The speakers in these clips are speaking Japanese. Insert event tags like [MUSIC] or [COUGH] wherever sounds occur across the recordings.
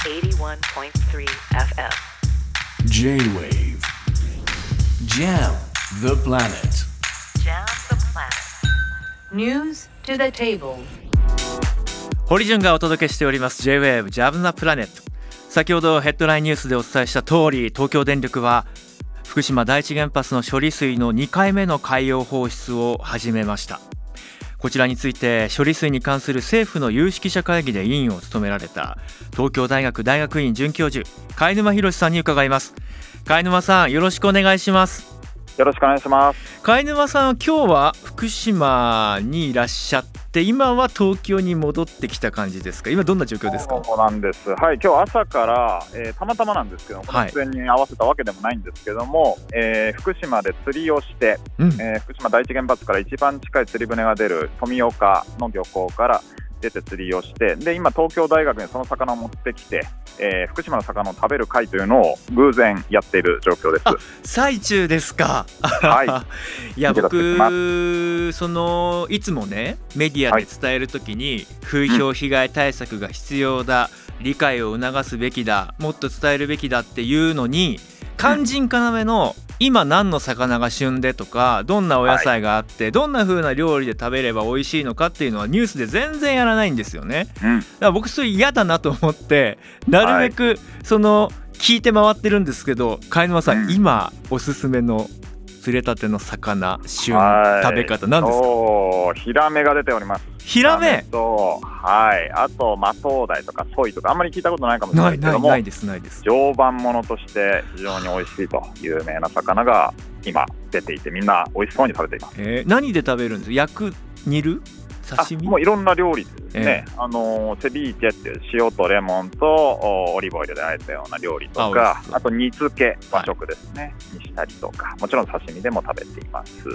81.3 FM J-Wave. Jam the planet. Jam the planet. News to the table. 堀潤がお届けしております J-Wave ジャブナプラネット先ほどヘッドラインニュースでお伝えした通り東京電力は福島第一原発の処理水の2回目の海洋放出を始めましたこちらについて処理水に関する政府の有識者会議で委員を務められた東京大学大学院准教授貝沼博さんに伺います。貝沼さんよろしくお願いします。よろしくお願いします。貝沼さんは今日は福島にいらっしゃって今は東京に戻ってきた感じですか？今どんな状況ですか？そうなんです。はい、今日朝から、えーたまたまなんですけど、こはいの出演に合わせたわけでもないんですけども、えー福島で釣りをして、うんえー福島第一原発から一番近い釣り船が出る富岡の漁港から出て釣りをして、で今、東京大学にその魚を持ってきて、えー福島の魚を食べる会というのを偶然やっている状況です。あ最中ですか。はい [LAUGHS] いや僕そのいつもねメディアで伝えるときに、風評被害対策が必要だ、理解を促すべきだもっと伝えるべきだっていうのに肝心要の今何の魚が旬でとかどんなお野菜があって、どんな風な料理で食べれば美味しいのかっていうのはニュースで全然やらないんですよね。うん。だから僕それ嫌だなと思ってなるべくその聞いて回ってるんですけど貝沼さん、うん。今おすすめの釣れたての魚旬はい。食べ方何ですか？ヒラメが出ております。ヒラメ？と、はい、あと、マトウダイとかソイとか、あんまり聞いたことないかもしれなないいけども、ないですないです。常磐ものとして非常に美味しいと有名な魚が今出ていて、みんな美味しそうに食べています。えー何で食べるんです？焼く？煮る？あ刺身？もういろんな料理ですね、えあのーセビーチェっていう塩とレモンとおオリーブオイルであえたような料理とかあと煮付け和食ですね、にしたりとかもちろん刺身でも食べています。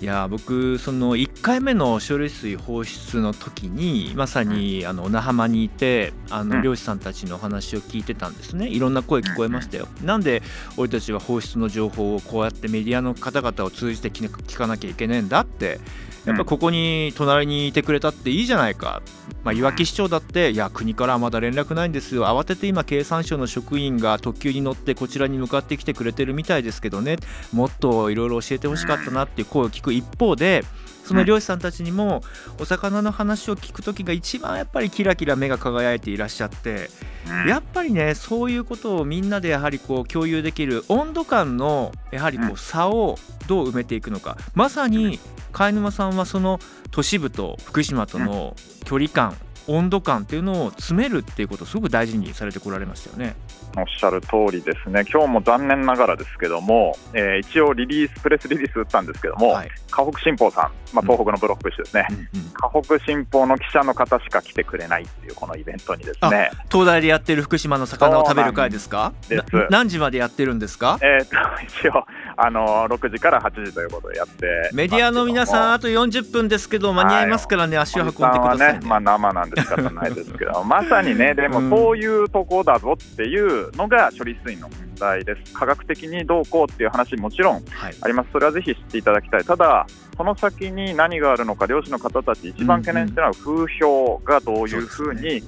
いや僕その1回目の処理水放出の時にまさにあの那覇浜にいてあうん。の漁師さんたちのお話を聞いてたんですね。いろんな声聞こえましたよ。なんで俺たちは放出の情報をこうやってメディアの方々を通じて聞聞かなきゃいけねえんだってやっぱここに隣にいてくれたっていいじゃないか、まあ、いわき市長だっていや国からはまだ連絡ないんですよ。慌てて今経産省の職員が特急に乗ってこちらに向かってきてくれてるみたいですけどね。もっといろいろ教えてほしかったなっていう声を聞く一方でその漁師さんたちにもお魚の話を聞く時が一番やっぱりキラキラ目が輝いていらっしゃってうん。やっぱりねそういうことをみんなでやはりこう共有できる温度感のやはりこうん。う差をどう埋めていくのか。まさに貝沼さんはその都市部と福島との距離感温度感っていうのを詰めるっていうことをすごく大事にされてこられましたよね。おっしゃる通りですね、今日も残念ながらですけども、えー一応リリース、プレスリリース打ったんですけども、はい。河北新報さん、まあ、東北のブロック紙ですね、うんうん。河北新報の記者の方しか来てくれないっていうこのイベントにですね、東大でやってる福島の魚を食べる会ですか？です。な何時までやってるんですか？えー、と [LAUGHS] 一応あの6時から8時ということでやって。メディアの皆さんあと40分ですけど間に合いますからね足を運んでくださいはねね、まあ、生なんで仕方ないですけど [LAUGHS] まさにねでもそういうとこだぞっていうのが処理水の問題です。科学的にどうこうっていう話もちろんはい。あります。それはぜひ知っていただきたい。ただその先に何があるのか漁師の方たち一番懸念しているのは風評がどういうふうに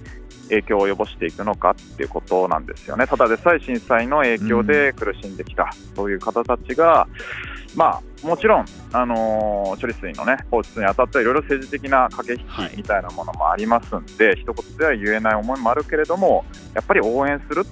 影響を及ぼしていくのかっていうことなんですよねただでさえ震災の影響で苦しんできた、そういう方たちがまあもちろん、あのー処理水の、ね、放出にあたってはいろいろ政治的な駆け引きみたいなものもありますんで、一言では言えない思いもあるけれどもやっぱり応援する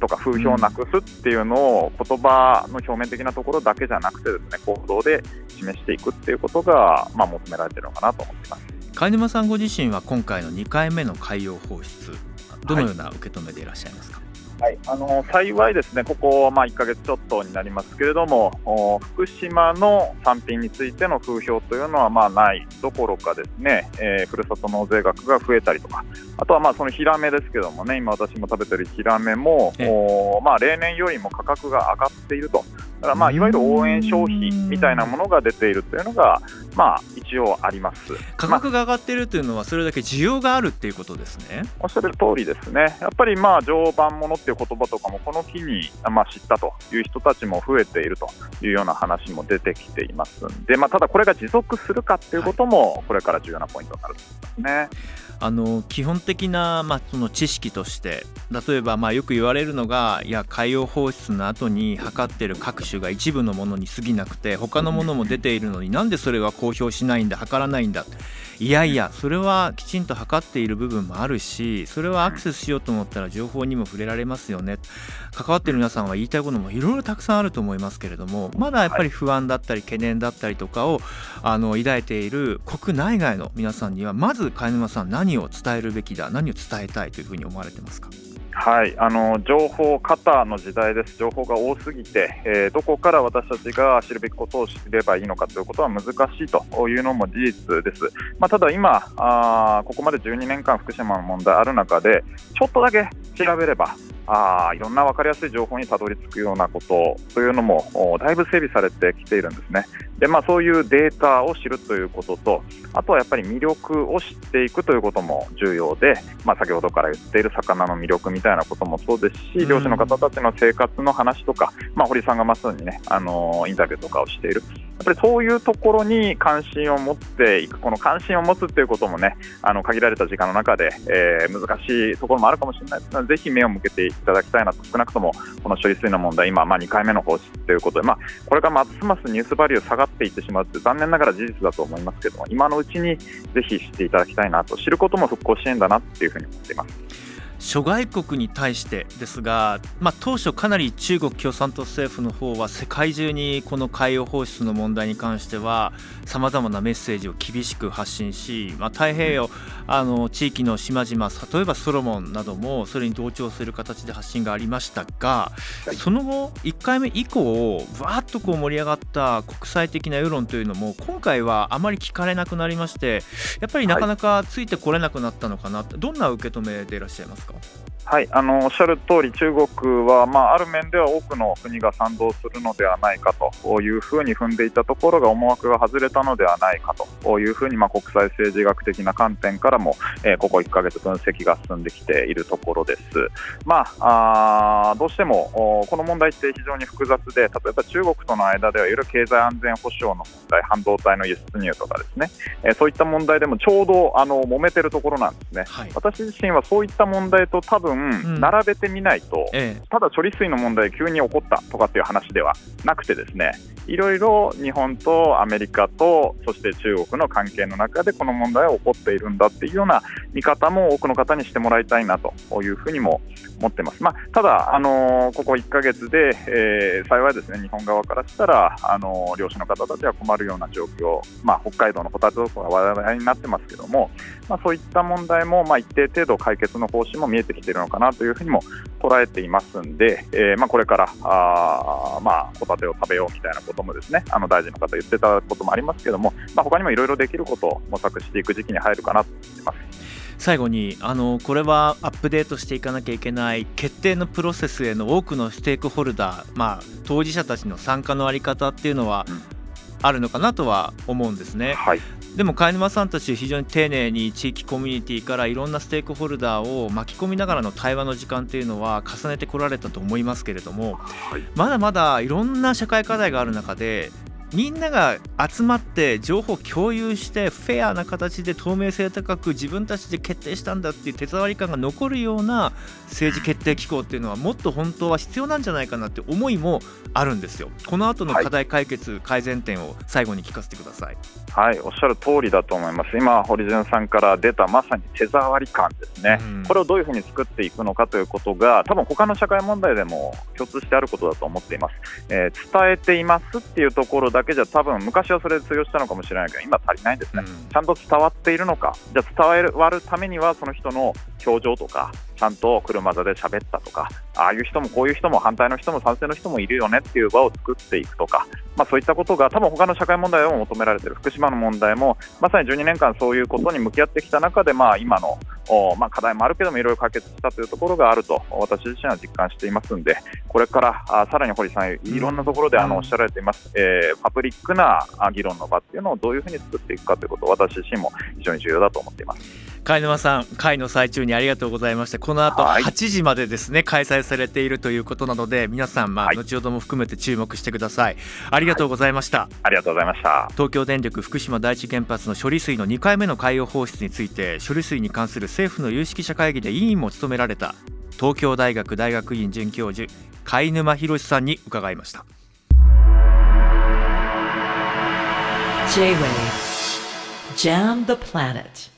とか風評をなくすっていうのを言葉の表面的なところだけじゃなくてですね行動で示していくっていうことが、まあ、求められてるのかなと思っています。貝沼さんご自身は今回の2回目の海洋放出どのような受け止めでいらっしゃいますか、はい、あの幸いですね、ここ、まあ、1ヶ月ちょっとになりますけれども、お福島の産品についての風評というのはまあないどころか、ですね、えーふるさと納税額が増えたりとか、あとはまあそのヒラメですけどもね、今、私も食べてるヒラメも、ええ。おまあ、例年よりも価格が上がっていると、からまあいわゆる応援消費みたいなものが出ているというのが、まあ、一応あります価格が上がっているというのは、それだけ需要があるっていうことですね。おっしゃる通りですね、やっぱりまあ常磐ものっていう言葉とかも、この機にまあ知ったという人たちも増えているというような話も出てきていますんで、まあ、ただこれが持続するかっていうことも、これから重要なポイントになると思いますね。あの基本的な、まあ、その知識として例えばまあよく言われるのがいや海洋放出の後に測ってる各種が一部のものに過ぎなくて他のものも出ているのになんでそれは公表しないんだ測らないんだ。いやいやそれはきちんと測っている部分もあるしそれはアクセスしようと思ったら情報にも触れられますよね。関わっている皆さんは言いたいこともいろいろたくさんあると思いますけれどもまだやっぱり不安だったり懸念だったりとかをあの抱いている国内外の皆さんにはまず貝沼さん何を伝えるべきだ何を伝えたいというふうに思われてますか？はい、あの情報過多の時代です、情報が多すぎて、えー、どこから私たちが知るべきことを知ればいいのかということは難しいというのも事実です。まあ、ただ今あ、ここまで12年間、福島の問題ある中で、ちょっとだけ調べれば、あいろんな分かりやすい情報にたどり着くようなことというのもだいぶ整備されてきているんですね。でまあ、そういうデータを知るということと、あとはやっぱり魅力を知っていくということも重要で、まあ、先ほどから言っている魚の魅力みたいなこともそうですし、漁師の方たちの生活の話とか、まあ、堀さんがまさにね、あのインタビューとかをしている、ぱりそういうところに関心を持っていく、この関心を持つということもね、あの限られた時間の中で、えー、難しいところもあるかもしれないですので、ぜひ目を向けていただきたいなと、少なくともこの処理水の問題、今、まあ、2回目の放出ということで、まあ、これからますますニュースバリュー下がっていってしまうって残念ながら事実だと思いますけども、今のうちにぜひ知っていただきたいなと、知ることも復興支援だなっていうふうに思っています。諸外国に対してですが、まあ、当初かなり中国共産党政府の方は世界中にこの海洋放出の問題に関してはさまざまなメッセージを厳しく発信し、まあ、太平洋あの地域の島々例えばソロモンなどもそれに同調する形で発信がありましたが、その後1回目以降わーっとこう盛り上がった国際的な世論というのも今回はあまり聞かれなくなりましてやっぱりなかなかついてこれなくなったのかな、どんな受け止めでいらっしゃいますか？Michael. はいあのおっしゃる通り、中国は、まあ、ある面では多くの国が賛同するのではないかというふうに踏んでいたところが思惑が外れたのではないかというふうに、まあ、国際政治学的な観点からも、えー、ここ1ヶ月分析が進んできているところです。まあ、あどうしてもこの問題って非常に複雑で、例えば中国との間ではいわゆる経済安全保障の問題、半導体の輸出入とかですね、えー、そういった問題でもちょうどあの揉めてるところなんですね。はい、私自身はそういった問題と多分分、並べてみないと、ええ、ただ処理水の問題急に起こったとかっていう話ではなくてですねいろいろ日本とアメリカとそして中国の関係の中でこの問題は起こっているんだっていうような見方も多くの方にしてもらいたいなというふうにも思ってます。まあ、ただ、あのー、ここ1ヶ月で、えー、幸いですね日本側からしたら、あのー、漁師の方たちは困るような状況、まあ、北海道のホタテとか話題になってますけども、まあ、そういった問題も、まあ、一定程度解決の方針も見えてきているのかなというふうにも捉えていますんで、えーまあ、これからあ、まあ、ホタテを食べようみたいなこともですねあの大臣の方言ってたこともありますけども、まあ、他にもいろいろできることを模索していく時期に入るかなと思います。最後にあのこれはアップデートしていかなきゃいけない決定のプロセスへの多くのステークホルダー、まあ、当事者たちの参加の在り方っていうのは、あるのかなとは思うんですね。はい、でも貝沼さんたち非常に丁寧に地域コミュニティからいろんなステークホルダーを巻き込みながらの対話の時間っていうのは重ねてこられたと思いますけれども、はい、まだまだいろんな社会課題がある中でみんなが集まって情報共有してフェアな形で透明性高く自分たちで決定したんだっていう手触り感が残るような政治決定機構っていうのはもっと本当は必要なんじゃないかなって思いもあるんですよ。この後の課題解決、はい、改善点を最後に聞かせてください。はい、おっしゃる通りだと思います。今堀潤さんから出たまさに手触り感ですね。うん、これをどういうふうに作っていくのかということが多分他の社会問題でも共通してあることだと思っています。えー、伝えていますっていうところだけじゃ多分昔はそれで通用したのかもしれないけど今足りないんですね、うん、ちゃんと伝わっているのか。じゃあ伝わるためにはその人の表情とかちゃんと車座で喋ったとか、ああいう人もこういう人も反対の人も賛成の人もいるよねっていう場を作っていくとか、まあ、そういったことが多分他の社会問題でも求められている。福島の問題もまさに12年間そういうことに向き合ってきた中で、まあ、今のおまあ、課題もあるけどもいろいろ解決したというところがあると私自身は実感していますのでこれからあさらに堀さんいろんなところであのおっしゃられています、えーパブリックなあ議論の場っていうのをどういうふうに作っていくかということ私自身も非常に重要だと思っています。貝沼さん会の最中にありがとうございました。この後はい。8時までですね開催されているということなので皆さんまあはい。後ほども含めて注目してください。ありがとうございました、ありがとうございました。東京電力福島第一原発の処理水の2回目の海洋放出について処理水に関する政府の有識者会議で委員も務められた東京大学大学院准教授貝沼博さんに伺いました。J-Wave. Jam the Planet